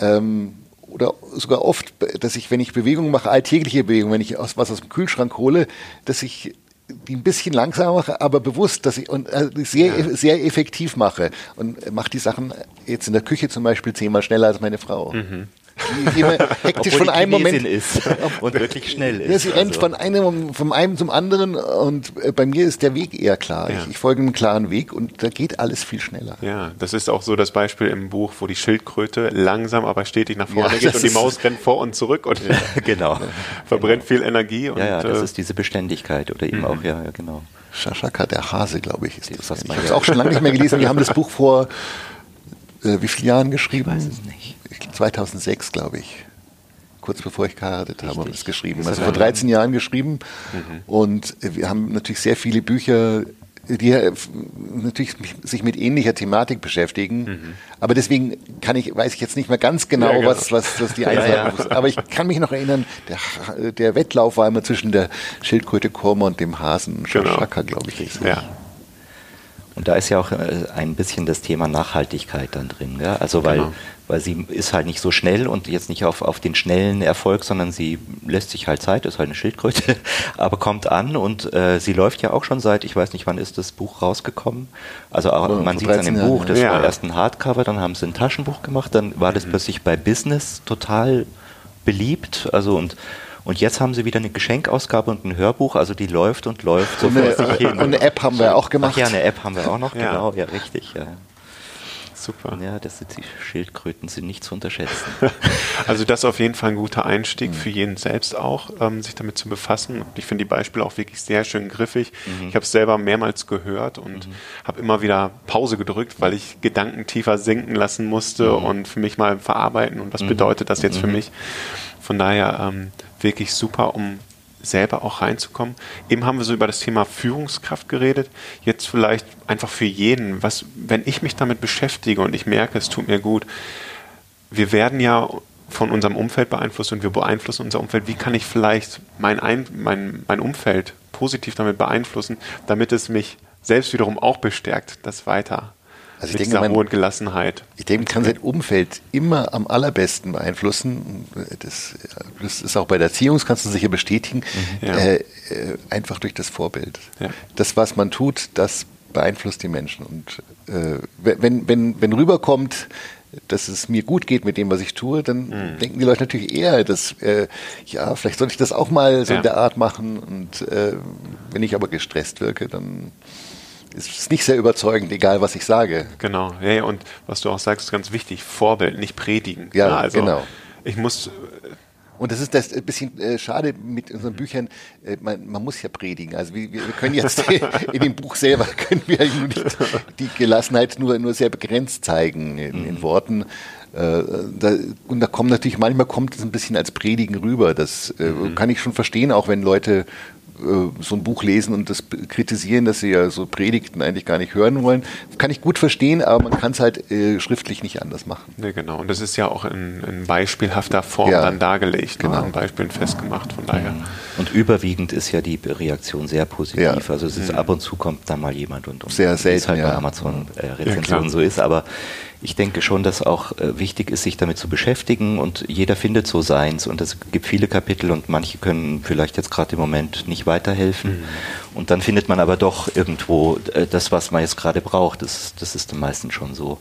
ähm, oder sogar oft, dass ich, wenn ich Bewegungen mache, alltägliche Bewegungen, wenn ich aus, was aus dem Kühlschrank hole, dass ich die ein bisschen langsamer mache, aber bewusst, dass ich und äh, sehr, sehr effektiv mache und mache die Sachen jetzt in der Küche zum Beispiel zehnmal schneller als meine Frau. Die, die immer hektisch von die einem Moment ist [laughs] und wirklich schnell ist. ja, sie rennt Also- von einem, vom einen zum anderen und äh, bei mir ist der Weg eher klar. Ja. Ich, ich folge einem klaren Weg und da geht alles viel schneller. Ja, das ist auch so das Beispiel im Buch, wo die Schildkröte langsam aber stetig nach vorne Ja, geht das und die Maus rennt vor und zurück und genau. [laughs] verbrennt viel Energie. Und, Ja, ja, das äh, ist diese Beständigkeit oder eben auch, ja, ja, genau. Shashaka, der Hase, glaube ich, ist das. fasst Ich habe es auch schon lange nicht mehr gelesen. Wir haben das Buch vor äh, wie vielen Jahren geschrieben? Ich weiß es nicht. Ich- 2006, glaube ich. Kurz bevor ich geheiratet habe, haben wir es geschrieben. Ist Also ja vor lang. 13 Jahren geschrieben. Und äh, wir haben natürlich sehr viele Bücher, die natürlich sich mit ähnlicher Thematik beschäftigen. Aber deswegen kann ich, weiß ich jetzt nicht mehr ganz genau, Ja, genau. was, was, was die Einzelheiten [laughs] ja. sind. Aber ich kann mich noch erinnern, der, der Wettlauf war immer zwischen der Schildkröte Korma und dem Hasen. Genau. Shashaka, glaube ich. er. ja. Und da ist ja auch äh, ein bisschen das Thema Nachhaltigkeit dann drin. Ja? Also weil, Genau. weil sie ist halt nicht so schnell und jetzt nicht auf, auf den schnellen Erfolg, sondern sie lässt sich halt Zeit, ist halt eine Schildkröte, [laughs] aber kommt an und äh, sie läuft ja auch schon seit, ich weiß nicht, wann ist das Buch rausgekommen. Also auch, Ja, man sieht es an 13 dem Buch, das Ja. war erst ein Hardcover, dann haben sie ein Taschenbuch gemacht, dann war Mhm. das plötzlich bei Business total beliebt. Also und und jetzt haben sie wieder eine Geschenkausgabe und ein Hörbuch, also die läuft und läuft so Und eine, vor sich hin. und eine App haben wir auch gemacht. Ach ja, eine App haben wir auch noch, Ja. genau, ja, richtig. Ja. Super. Ja, das sind die Schildkröten sind nicht zu unterschätzen. [laughs] Also das ist auf jeden Fall ein guter Einstieg für jeden selbst auch, ähm, sich damit zu befassen. Und ich finde die Beispiele auch wirklich sehr schön griffig. Ich habe es selber mehrmals gehört und habe immer wieder Pause gedrückt, weil ich Gedanken tiefer sinken lassen musste und für mich mal verarbeiten und was bedeutet das jetzt für mich. Von daher ähm, wirklich super, um selber auch reinzukommen. Eben haben wir so über das Thema Führungskraft geredet. Jetzt vielleicht einfach für jeden, was, wenn ich mich damit beschäftige und ich merke, es tut mir gut, wir werden ja von unserem Umfeld beeinflusst und wir beeinflussen unser Umfeld. Wie kann ich vielleicht mein, Ein mein, mein Umfeld positiv damit beeinflussen, damit es mich selbst wiederum auch bestärkt, das weiter Also ich mit denke, dieser man- hohen Gelassenheit. Ich denke, man kann sein Umfeld immer am allerbesten beeinflussen. Das, das ist auch bei der Erziehung, das kannst du sicher bestätigen, Ja. äh, äh, einfach durch das Vorbild. Ja. Das, was man tut, das beeinflusst die Menschen. Und äh, wenn, wenn, wenn rüberkommt, dass es mir gut geht mit dem, was ich tue, dann Mhm. denken die Leute natürlich eher, dass, äh, ja, vielleicht sollte ich das auch mal so Ja. in der Art machen. Und äh, wenn ich aber gestresst wirke, dann ist es nicht sehr überzeugend, egal was ich sage. Genau, ja, ja, und was du auch sagst, ist ganz wichtig, Vorbild, nicht predigen. Ja, also genau. Ich muss, Und das ist das ein bisschen äh, schade mit unseren Büchern. Äh, man, man muss ja predigen. Also wir, wir können jetzt [laughs] [laughs] in dem Buch selber können wir nur nicht die Gelassenheit nur nur sehr begrenzt zeigen in, in Worten. Äh, da, und da kommt natürlich manchmal kommt es ein bisschen als Predigen rüber. Das äh, kann ich schon verstehen, auch wenn Leute äh, so ein Buch lesen und das kritisieren, dass sie ja so Predigten eigentlich gar nicht hören wollen. Kann ich gut verstehen, aber man kann es halt äh, schriftlich nicht anders machen. ne, genau, und das ist ja auch in, in beispielhafter Form Ja, dann dargelegt, genau. genau. an Beispielen festgemacht, von daher. Und überwiegend ist ja die Reaktion sehr positiv. Ja. Also es ist ab und zu kommt dann mal jemand und, und Sehr wie es selten, halt ja. bei Amazon äh, Ja, so ist, aber ich denke schon, dass auch äh, wichtig ist, sich damit zu beschäftigen und jeder findet so seins und es gibt viele Kapitel und manche können vielleicht jetzt gerade im Moment nicht weiterhelfen mhm. und dann findet man aber doch irgendwo äh, das, was man jetzt gerade braucht. Das, das ist dann meistens schon so.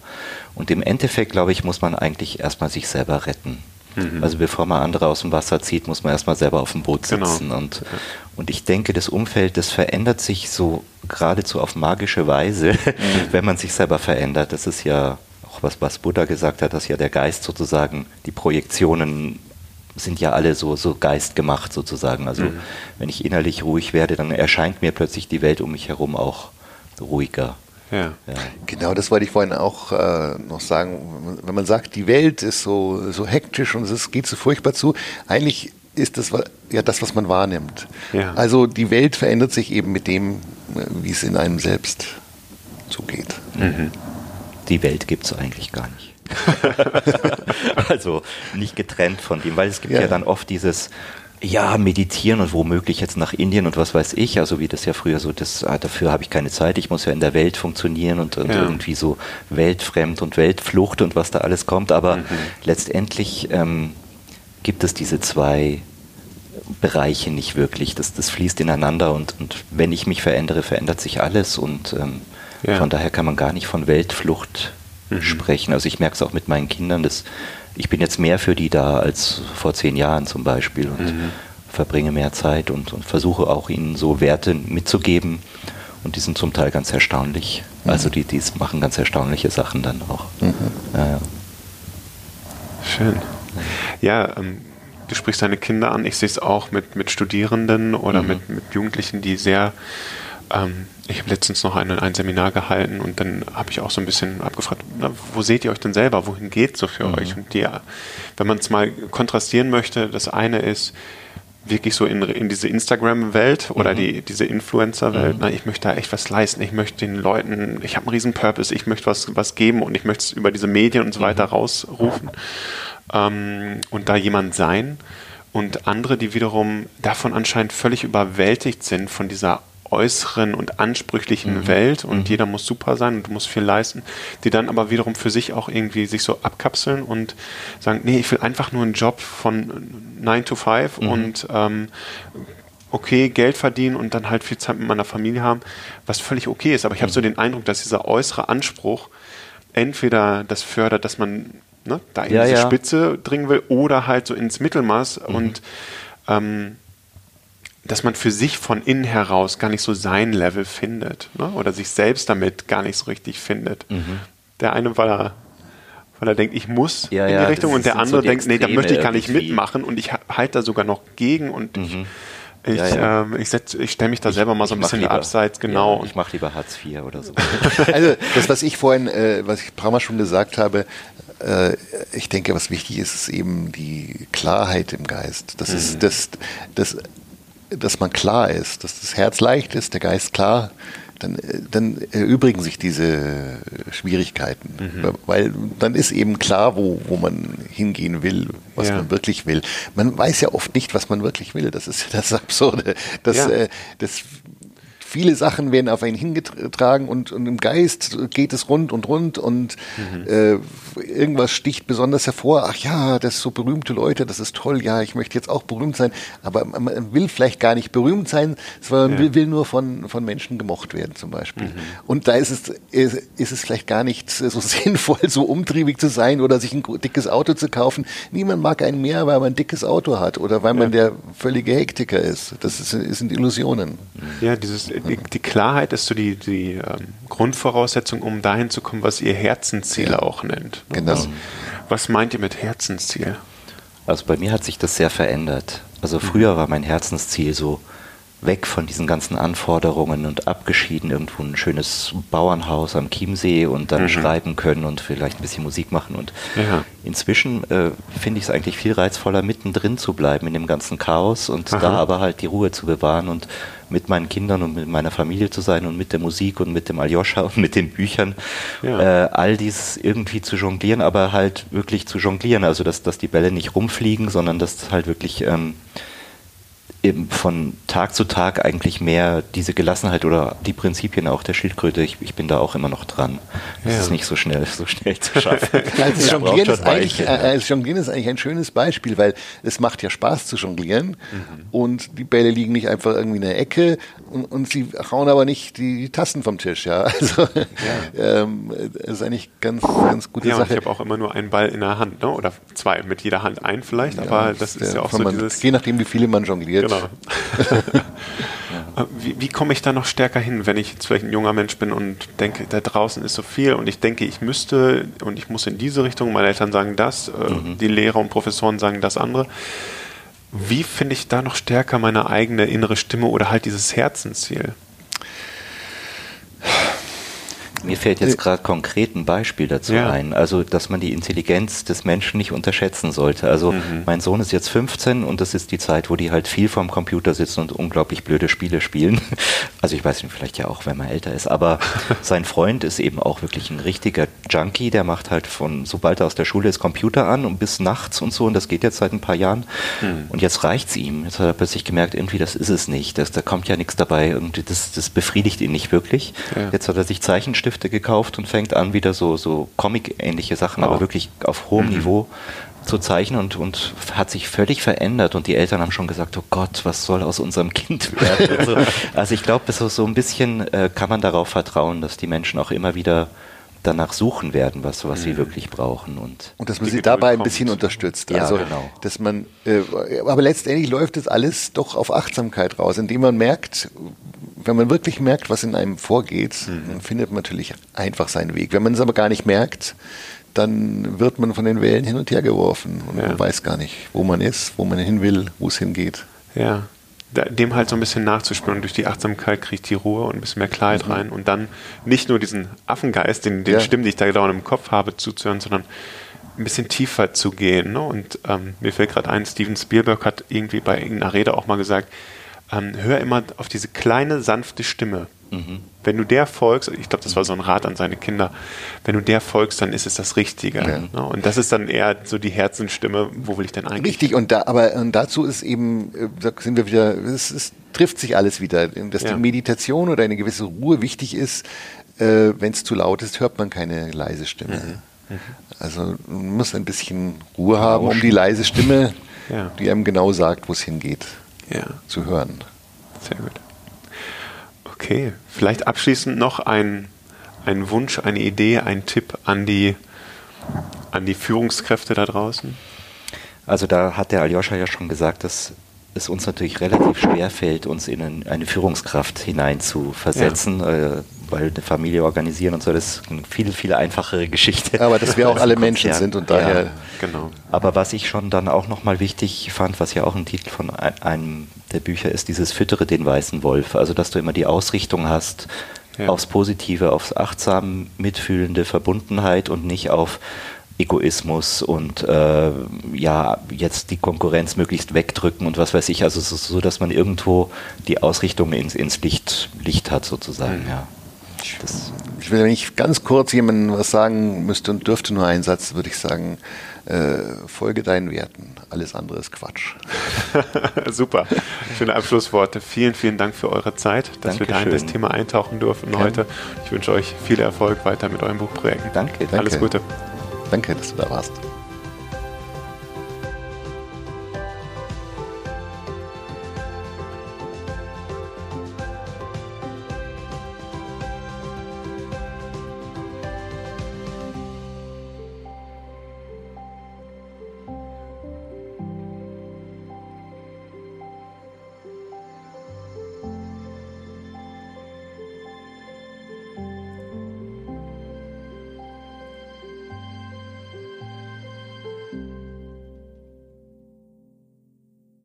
Und im Endeffekt, glaube ich, muss man eigentlich erstmal sich selber retten. Mhm. Also bevor man andere aus dem Wasser zieht, muss man erstmal selber auf dem Boot genau. sitzen. Genau. Und, und ich denke, das Umfeld, das verändert sich so geradezu auf magische Weise, mhm. [laughs] wenn man sich selber verändert. Das ist ja auch was, was Buddha gesagt hat, dass ja der Geist sozusagen, die Projektionen sind ja alle so, so geistgemacht sozusagen. Also mhm. wenn ich innerlich ruhig werde, dann erscheint mir plötzlich die Welt um mich herum auch ruhiger. Ja. ja. Genau, das wollte ich vorhin auch äh, noch sagen. Wenn man sagt, die Welt ist so, so hektisch und es geht so furchtbar zu, eigentlich ist das ja das, was man wahrnimmt. Ja. Also die Welt verändert sich eben mit dem, wie es in einem selbst zugeht. Mhm. Die Welt gibt es eigentlich gar nicht. [laughs] also nicht getrennt von dem, weil es gibt ja, ja dann oft dieses, ja, meditieren und womöglich jetzt nach Indien und was weiß ich, also wie das ja früher so, das, ah, dafür habe ich keine Zeit, ich muss ja in der Welt funktionieren und, und ja. irgendwie so weltfremd und Weltflucht und was da alles kommt, aber mhm. letztendlich ähm, gibt es diese zwei Bereiche nicht wirklich, das, das fließt ineinander und, und wenn ich mich verändere, verändert sich alles und ähm, ja. von daher kann man gar nicht von Weltflucht mhm. sprechen, also ich merke es auch mit meinen Kindern, dass ich bin jetzt mehr für die da als vor zehn Jahren zum Beispiel und mhm. verbringe mehr Zeit und, und, versuche auch ihnen so Werte mitzugeben. Und die sind zum Teil ganz erstaunlich. Mhm. Also die, die machen ganz erstaunliche Sachen dann auch. Mhm. Ja, Schön. Ja, ähm, du sprichst deine Kinder an. Ich sehe es auch mit, mit Studierenden oder mhm. mit, mit Jugendlichen, die sehr ähm, ich habe letztens noch ein, ein Seminar gehalten und dann habe ich auch so ein bisschen abgefragt, na, wo seht ihr euch denn selber? Wohin geht es so für mhm. euch? Und die, wenn man es mal kontrastieren möchte, das eine ist wirklich so in, in diese Instagram-Welt oder mhm. die, diese Influencer-Welt. Mhm. Ich möchte da echt was leisten. Ich möchte den Leuten, ich habe einen riesen Purpose, ich möchte was, was geben und ich möchte es über diese Medien und so weiter mhm. rausrufen ähm, und da jemand sein. Und andere, die wiederum davon anscheinend völlig überwältigt sind von dieser äußeren und ansprüchlichen mhm. Welt und mhm. jeder muss super sein und du musst viel leisten, die dann aber wiederum für sich auch irgendwie sich so abkapseln und sagen, nee, ich will einfach nur einen Job von 9 to 5 mhm. und ähm, okay, Geld verdienen und dann halt viel Zeit mit meiner Familie haben, was völlig okay ist. Aber ich habe so mhm. den Eindruck, dass dieser äußere Anspruch entweder das fördert, dass man ne, da in ja, diese ja. Spitze dringen will oder halt so ins Mittelmaß mhm. und ähm, dass man für sich von innen heraus gar nicht so sein Level findet ne? oder sich selbst damit gar nicht so richtig findet. Mhm. Der eine, weil er, weil er denkt, ich muss ja, in die ja, Richtung und der andere so denkt, nee, da möchte ich gar nicht mitmachen und ich halte da sogar noch gegen und ich, mhm. ich, ja, ähm, ich, ich stelle mich da selber mal so ein bisschen lieber, abseits, genau. ich mache lieber Hartz IV oder so. [laughs] also das, was ich vorhin, äh, was ich ein paar Mal schon gesagt habe, äh, ich denke, was wichtig ist, ist eben die Klarheit im Geist. Das mhm. ist das, das dass man klar ist, dass das Herz leicht ist, der Geist klar, dann, dann erübrigen sich diese Schwierigkeiten. Mhm. Weil dann ist eben klar, wo, wo man hingehen will, was ja. man wirklich will. Man weiß ja oft nicht, was man wirklich will. Das ist das Absurde. Das, ja. äh, das viele Sachen werden auf einen hingetragen und, und im Geist geht es rund und rund und mhm. äh, irgendwas sticht besonders hervor. Ach ja, das sind so berühmte Leute, das ist toll. Ja, ich möchte jetzt auch berühmt sein. Aber man will vielleicht gar nicht berühmt sein, sondern ja. will, will, nur von, von Menschen gemocht werden zum Beispiel. Mhm. Und da ist es, ist es vielleicht gar nicht so [laughs] sinnvoll, so umtriebig zu sein oder sich ein dickes Auto zu kaufen. Niemand mag einen mehr, weil man ein dickes Auto hat oder weil man der völlige Hektiker ist. Das, ist, das sind Illusionen. Ja, dieses die, die, Klarheit ist so die, die ähm, Grundvoraussetzung, um dahin zu kommen, was ihr Herzensziel ja. auch nennt. Genau. Was, was, meint ihr mit Herzensziel? Also bei mir hat sich das sehr verändert. Also früher war mein Herzensziel so weg von diesen ganzen Anforderungen und abgeschieden irgendwo ein schönes Bauernhaus am Chiemsee und dann mhm. schreiben können und vielleicht ein bisschen Musik machen. Und ja. inzwischen äh, finde ich es eigentlich viel reizvoller, mittendrin zu bleiben in dem ganzen Chaos und Aha. da aber halt die Ruhe zu bewahren und mit meinen Kindern und mit meiner Familie zu sein und mit der Musik und mit dem Aljoscha und mit den Büchern, ja. äh, all dies irgendwie zu jonglieren, aber halt wirklich zu jonglieren. Also dass, dass die Bälle nicht rumfliegen, sondern dass halt wirklich ähm, eben von Tag zu Tag eigentlich mehr diese Gelassenheit oder die Prinzipien auch der Schildkröte, ich, ich bin da auch immer noch dran. Das ja. ist nicht so schnell, so schnell zu schaffen. [laughs] also Jonglieren, ist eigentlich, äh, Jonglieren ist eigentlich ein schönes Beispiel, weil es macht ja Spaß zu jonglieren mhm. und die Bälle liegen nicht einfach irgendwie in der Ecke und, und sie hauen aber nicht die, die Tassen vom Tisch. Ja, [laughs] also ja. Ähm, das ist eigentlich ganz, ganz gute ja, Sache. ich habe auch immer nur einen Ball in der Hand, ne? oder zwei, mit jeder Hand ein vielleicht, ja, aber das ist ja auch so man, dieses... Je nachdem, wie viele man jongliert. Genau. [laughs] wie, wie komme ich da noch stärker hin, wenn ich jetzt vielleicht ein junger Mensch bin und denke, da draußen ist so viel und ich denke, ich müsste und ich muss in diese Richtung, meine Eltern sagen das, äh, mhm. die Lehrer und Professoren sagen das andere. Wie finde ich da noch stärker meine eigene innere Stimme oder halt dieses Herzensziel? Mir fällt jetzt gerade konkret ein Beispiel dazu ja. ein. Also, dass man die Intelligenz des Menschen nicht unterschätzen sollte. Also, mhm. mein Sohn ist jetzt 15 und das ist die Zeit, wo die halt viel vorm Computer sitzen und unglaublich blöde Spiele spielen. [laughs] Also, ich weiß nicht, vielleicht ja auch, wenn man älter ist. Aber [laughs] sein Freund ist eben auch wirklich ein richtiger Junkie. Der macht halt von, sobald er aus der Schule ist, Computer an und bis nachts und so. Und das geht jetzt seit ein paar Jahren. Mhm. Und jetzt reicht's ihm. Jetzt hat er plötzlich gemerkt, irgendwie, das ist es nicht. Das, da kommt ja nichts dabei. Irgendwie, das, das befriedigt ihn nicht wirklich. Ja. Jetzt hat er sich Zeichenstifte Stifte gekauft und fängt an, wieder so, so Comic-ähnliche Sachen, oh. aber wirklich auf hohem mhm. Niveau zu zeichnen und, und hat sich völlig verändert und die Eltern haben schon gesagt, oh Gott, was soll aus unserem Kind [laughs] werden? also, also ich glaube, so, so ein bisschen äh, kann man darauf vertrauen, dass die Menschen auch immer wieder danach suchen werden, was, was mhm. sie wirklich brauchen. Und, und dass man sie dabei ein bisschen unterstützt. Ja, also, genau. dass man, äh, aber letztendlich läuft das alles doch auf Achtsamkeit raus, indem man merkt, wenn man wirklich merkt, was in einem vorgeht, mhm. dann findet man natürlich einfach seinen Weg. Wenn man es aber gar nicht merkt, dann wird man von den Wellen hin und her geworfen und ja. man weiß gar nicht, wo man ist, wo man hin will, wo es hingeht. Ja, dem halt so ein bisschen nachzuspüren. Durch die Achtsamkeit kriegt die Ruhe und ein bisschen mehr Klarheit mhm. rein und dann nicht nur diesen Affengeist, den, den ja. Stimmen, die ich da dauernd im Kopf habe, zuzuhören, sondern ein bisschen tiefer zu gehen. Ne? Und ähm, mir fällt gerade ein, Steven Spielberg hat irgendwie bei irgendeiner Rede auch mal gesagt, ähm, hör immer auf diese kleine, sanfte Stimme. Mhm. Wenn du der folgst, ich glaube, das war so ein Rat an seine Kinder, wenn du der folgst, dann ist es das Richtige. Ja. Ne? Und das ist dann eher so die Herzenstimme, wo will ich denn eigentlich? Richtig, und da, aber und dazu ist eben, äh, sind wir wieder, es, es trifft sich alles wieder, dass ja. die Meditation oder eine gewisse Ruhe wichtig ist. Äh, wenn es zu laut ist, hört man keine leise Stimme. Mhm. Mhm. Also man muss ein bisschen Ruhe haben, um die leise Stimme, ja. die einem genau sagt, wo es hingeht zu hören. Sehr gut. Okay, vielleicht abschließend noch ein, ein Wunsch, eine Idee, ein Tipp an die, an die Führungskräfte da draußen? Also da hat der Aljoscha ja schon gesagt, dass es uns natürlich relativ schwer fällt, uns in eine Führungskraft hinein zu versetzen, ja. Weil eine Familie organisieren und so, das ist eine viel, viel einfachere Geschichte. Aber dass wir auch alle Menschen sind und daher. Ja, genau. Aber was ich schon dann auch nochmal wichtig fand, was ja auch ein Titel von einem der Bücher ist, dieses Füttere den weißen Wolf. Also, dass du immer die Ausrichtung hast, ja. aufs Positive, aufs achtsam mitfühlende Verbundenheit und nicht auf Egoismus und äh, ja, jetzt die Konkurrenz möglichst wegdrücken und was weiß ich. Also es ist so, dass man irgendwo die Ausrichtung ins, ins Licht, Licht hat sozusagen, mhm. ja. Das ich will, wenn ich ganz kurz jemandem was sagen müsste und dürfte nur einen Satz, würde ich sagen, äh, folge deinen Werten. Alles andere ist Quatsch. [laughs] Super. Schöne Abschlussworte. Vielen, vielen Dank für eure Zeit, dass Dankeschön. wir da in das Thema eintauchen durften Gerne. heute. Ich wünsche euch viel Erfolg weiter mit eurem Buchprojekt. Danke, danke. Alles Gute. Danke, dass du da warst.